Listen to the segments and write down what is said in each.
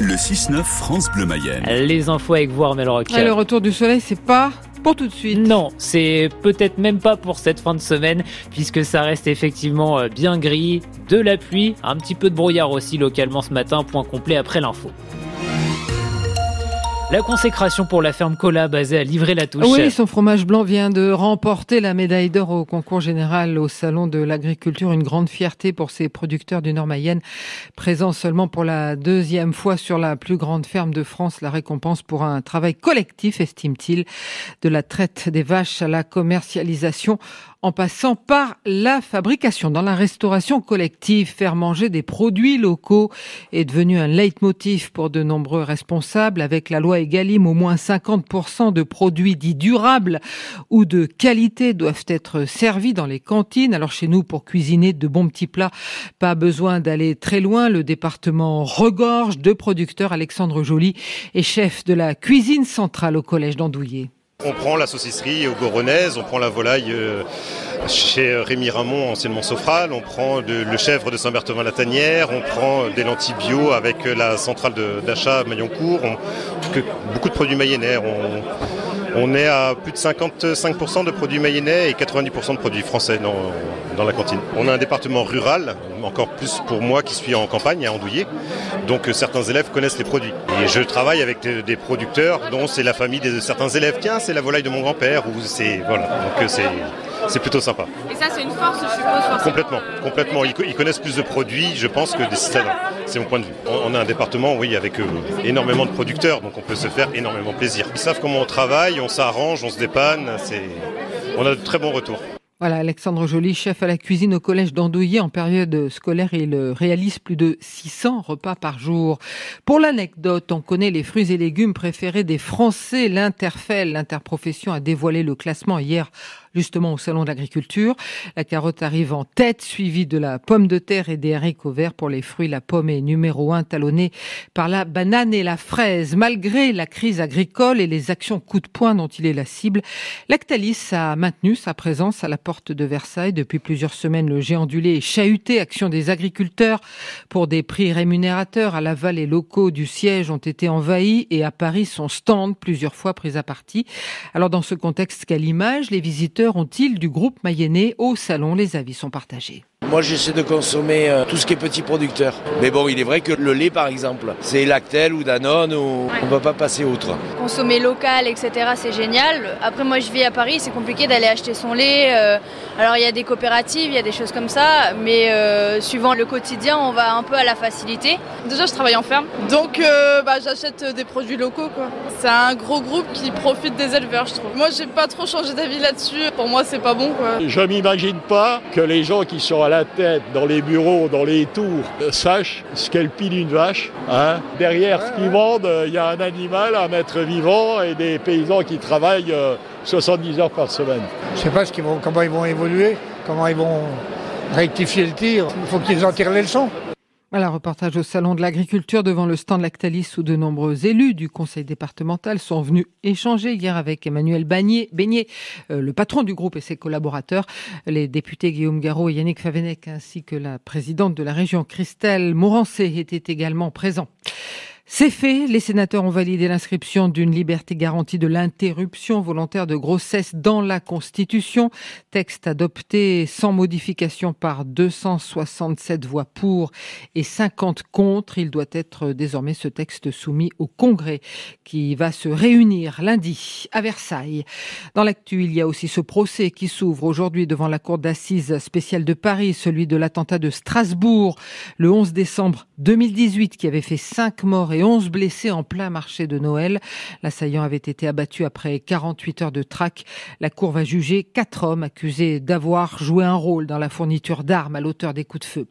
Le 6-9 France Bleu Mayenne. Les infos avec vous, Armel Rock. Le retour du soleil, c'est pas pour tout de suite. Non, c'est peut-être même pas pour cette fin de semaine, puisque ça reste effectivement euh, bien gris, de la pluie, un petit peu de brouillard aussi localement ce matin, point complet après l'info. La consécration pour la ferme Cola basée à Livrer-la-Touche. Oui, son fromage blanc vient de remporter la médaille d'or au concours général au Salon de l'Agriculture. Une grande fierté pour ses producteurs du Nord-Mayenne. Présent seulement pour la deuxième fois sur la plus grande ferme de France. La récompense pour un travail collectif, estime-t-il, de la traite des vaches à la commercialisation en passant par la fabrication. Dans la restauration collective, faire manger des produits locaux est devenu un leitmotiv pour de nombreux responsables. Avec la loi Egalim, au moins 50% de produits dits durables ou de qualité doivent être servis dans les cantines. Alors chez nous, pour cuisiner de bons petits plats, pas besoin d'aller très loin. Le département regorge de producteurs. Alexandre Joly est chef de la cuisine centrale au collège d'Andouillé. On prend la saucisserie au Goronaise, on prend la volaille euh, chez Rémi Ramon, anciennement Sofral, on prend le chèvre de Saint-Berthevin-la-Tanière, on prend des lentilles bio avec la centrale d'achat Mailloncourt, beaucoup de produits mayennais. On, est à plus de 55% de produits mayennais et 90% de produits français dans, dans, la cantine. On a un département rural, encore plus pour moi qui suis en campagne, à Andouillé. Donc euh, certains élèves connaissent les produits. Et je travaille avec des producteurs dont c'est la famille de certains élèves. Tiens, c'est la volaille de mon grand-père ou c'est voilà. Donc euh, c'est c'est plutôt sympa. Et ça, c'est une force, je suppose. Complètement, complètement. Ils, connaissent plus de produits, je pense, que des citadins. C'est mon point de vue. On, a un département, oui, avec euh, énormément de producteurs, donc on peut se faire énormément plaisir. Ils savent comment on travaille, on s'arrange, on se dépanne. On a de très bons retours. Voilà, Alexandre Joly, chef à la cuisine au collège d'Andouillé en période scolaire, il réalise plus de 600 repas par jour. Pour l'anecdote, on connaît les fruits et légumes préférés des Français. L'Interfel, l'interprofession, a dévoilé le classement hier justement au Salon de l'Agriculture. La carotte arrive en tête, suivie de la pomme de terre et des haricots verts. Pour les fruits, la pomme est numéro un, talonnée par la banane et la fraise. Malgré la crise agricole et les actions coup de poing dont il est la cible, Lactalis a maintenu sa présence à la porte de Versailles. Depuis plusieurs semaines, le géant du lait est chahuté. Action des agriculteurs pour des prix rémunérateurs. À Laval, les locaux du siège ont été envahis et à Paris, son stand plusieurs fois pris à partie. Alors dans ce contexte, quelle image les visiteurs ont-ils du groupe mayennais au salon? Les avis sont partagés. Moi, j'essaie de consommer euh, tout ce qui est petit producteur. Mais bon, il est vrai que le lait, par exemple, c'est Lactel ou Danone, ou on ne va pas passer outre. Consommer local, etc., c'est génial. Après, moi, je vis à Paris, c'est compliqué d'aller acheter son lait. Euh, alors, il y a des coopératives, il y a des choses comme ça, mais euh, suivant le quotidien, on va un peu à la facilité. Déjà, je travaille en ferme, donc bah, j'achète des produits locaux. C'est un gros groupe qui profite des éleveurs, je trouve. Moi, j'ai pas trop changé d'avis là-dessus. Pour moi, c'est pas bon. Quoi. Je m'imagine pas que les gens qui sont à la tête, dans les bureaux, dans les tours, sachent ce qu'elle pile une vache. Hein. Derrière ce qu'ils vendent, il y a un animal, un être vivant et des paysans qui travaillent 70 euh, heures par semaine. Je ne sais pas ce vont, comment ils vont évoluer, comment ils vont rectifier le tir. Il faut qu'ils en tirent les leçons. Voilà, reportage au Salon de l'Agriculture devant le stand Lactalis où de nombreux élus du conseil départemental sont venus échanger hier avec Emmanuel Bagné, euh, le patron du groupe et ses collaborateurs, les députés Guillaume Garot et Yannick Favenec ainsi que la présidente de la région Christelle Morancé étaient également présents. C'est fait, les sénateurs ont validé l'inscription d'une liberté garantie de l'interruption volontaire de grossesse dans la Constitution. Texte adopté sans modification par 267 voix pour et 50 contre. Il doit être désormais ce texte soumis au Congrès qui va se réunir lundi à Versailles. Dans l'actu, il y a aussi ce procès qui s'ouvre aujourd'hui devant la Cour d'assises spéciale de Paris, celui de l'attentat de Strasbourg le 11 décembre 2018 qui avait fait 5 morts et et 11 blessés en plein marché de Noël. L'assaillant avait été abattu après 48 heures de traque. La Cour va juger quatre hommes accusés d'avoir joué un rôle dans la fourniture d'armes à l'auteur des coups de feu.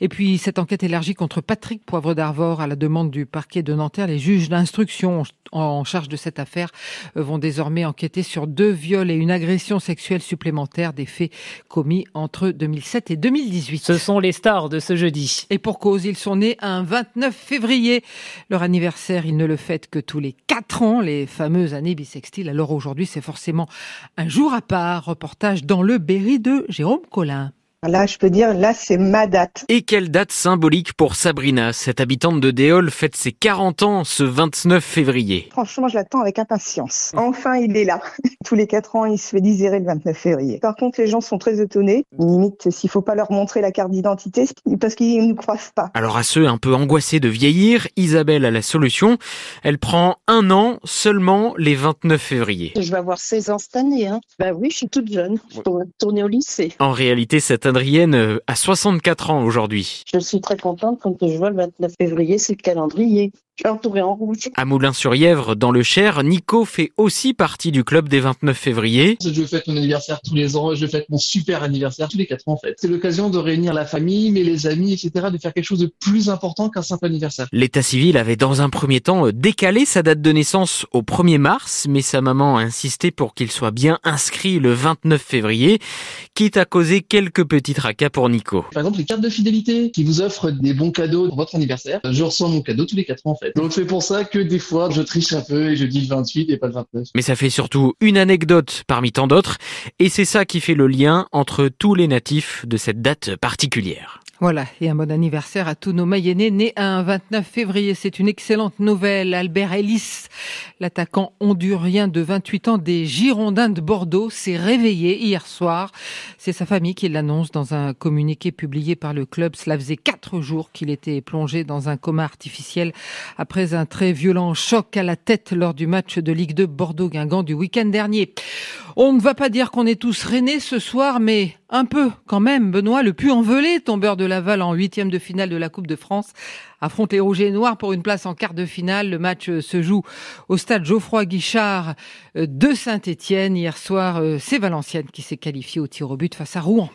Et puis, cette enquête élargie contre Patrick Poivre d'Arvor à la demande du parquet de Nanterre, les juges d'instruction en charge de cette affaire vont désormais enquêter sur deux viols et une agression sexuelle supplémentaire des faits commis entre 2007 et 2018. Ce sont les stars de ce jeudi. Et pour cause, ils sont nés un 29 février. Leur anniversaire, ils ne le fêtent que tous les quatre ans, les fameuses années bissextiles. Alors aujourd'hui, c'est forcément un jour à part. Reportage dans le Berry de Jérôme Collin. Là, je peux dire, là, c'est ma date. Et quelle date symbolique pour Sabrina. Cette habitante de Déol fête ses 40 ans ce 29 février. Franchement, je l'attends avec impatience. Enfin, il est là. Tous les 4 ans, il se fait désirer le 29 février. Par contre, les gens sont très étonnés. Limite, s'il faut pas leur montrer la carte d'identité, parce qu'ils ne nous croient pas. Alors à ceux un peu angoissés de vieillir, Isabelle a la solution. Elle prend un an seulement les 29 février. Je vais avoir 16 ans cette année. Hein. Bah oui, je suis toute jeune. Je pourrais retourner au lycée. En réalité, cette Adrienne euh, a 64 ans aujourd'hui. Je suis très contente quand je vois le 29 février, c'est le calendrier. Je suis entourée en rouge. À Moulins-sur-Yèvre, dans le Cher, Nico fait aussi partie du club des 29 février. Je fête mon anniversaire tous les ans, je fête mon super anniversaire tous les 4 ans en fait. C'est l'occasion de réunir la famille, mais les amis, etc., de faire quelque chose de plus important qu'un simple anniversaire. L'état civil avait dans un premier temps décalé sa date de naissance au 1er mars, mais sa maman a insisté pour qu'il soit bien inscrit le 29 février, quitte à causer quelques petits tracas pour Nico. Par exemple, les cartes de fidélité qui vous offrent des bons cadeaux pour votre anniversaire. Je reçois mon cadeau tous les 4 ans en fait. Donc c'est pour ça que des fois je triche un peu et je dis le 28 et pas le 29. Mais ça fait surtout une anecdote parmi tant d'autres, et c'est ça qui fait le lien entre tous les natifs de cette date particulière. Voilà, et un bon anniversaire à tous nos Mayennais nés un 29 février. C'est une excellente nouvelle. Albert Ellis, l'attaquant hondurien de 28 ans des Girondins de Bordeaux, s'est réveillé hier soir. C'est sa famille qui l'annonce dans un communiqué publié par le club. Cela faisait quatre jours qu'il était plongé dans un coma artificiel après un très violent choc à la tête lors du match de Ligue 2 Bordeaux-Guingamp du week-end dernier. On ne va pas dire qu'on est tous rennais ce soir, mais un peu quand même. Benoît Le Puy-en-Velay, tombeur de Laval en huitième de finale de la Coupe de France, affronte les Rouges et Noirs pour une place en quart de finale. Le match se joue au stade Geoffroy Guichard de Saint-Étienne. Hier soir, c'est Valenciennes qui s'est qualifié au tir au but face à Rouen.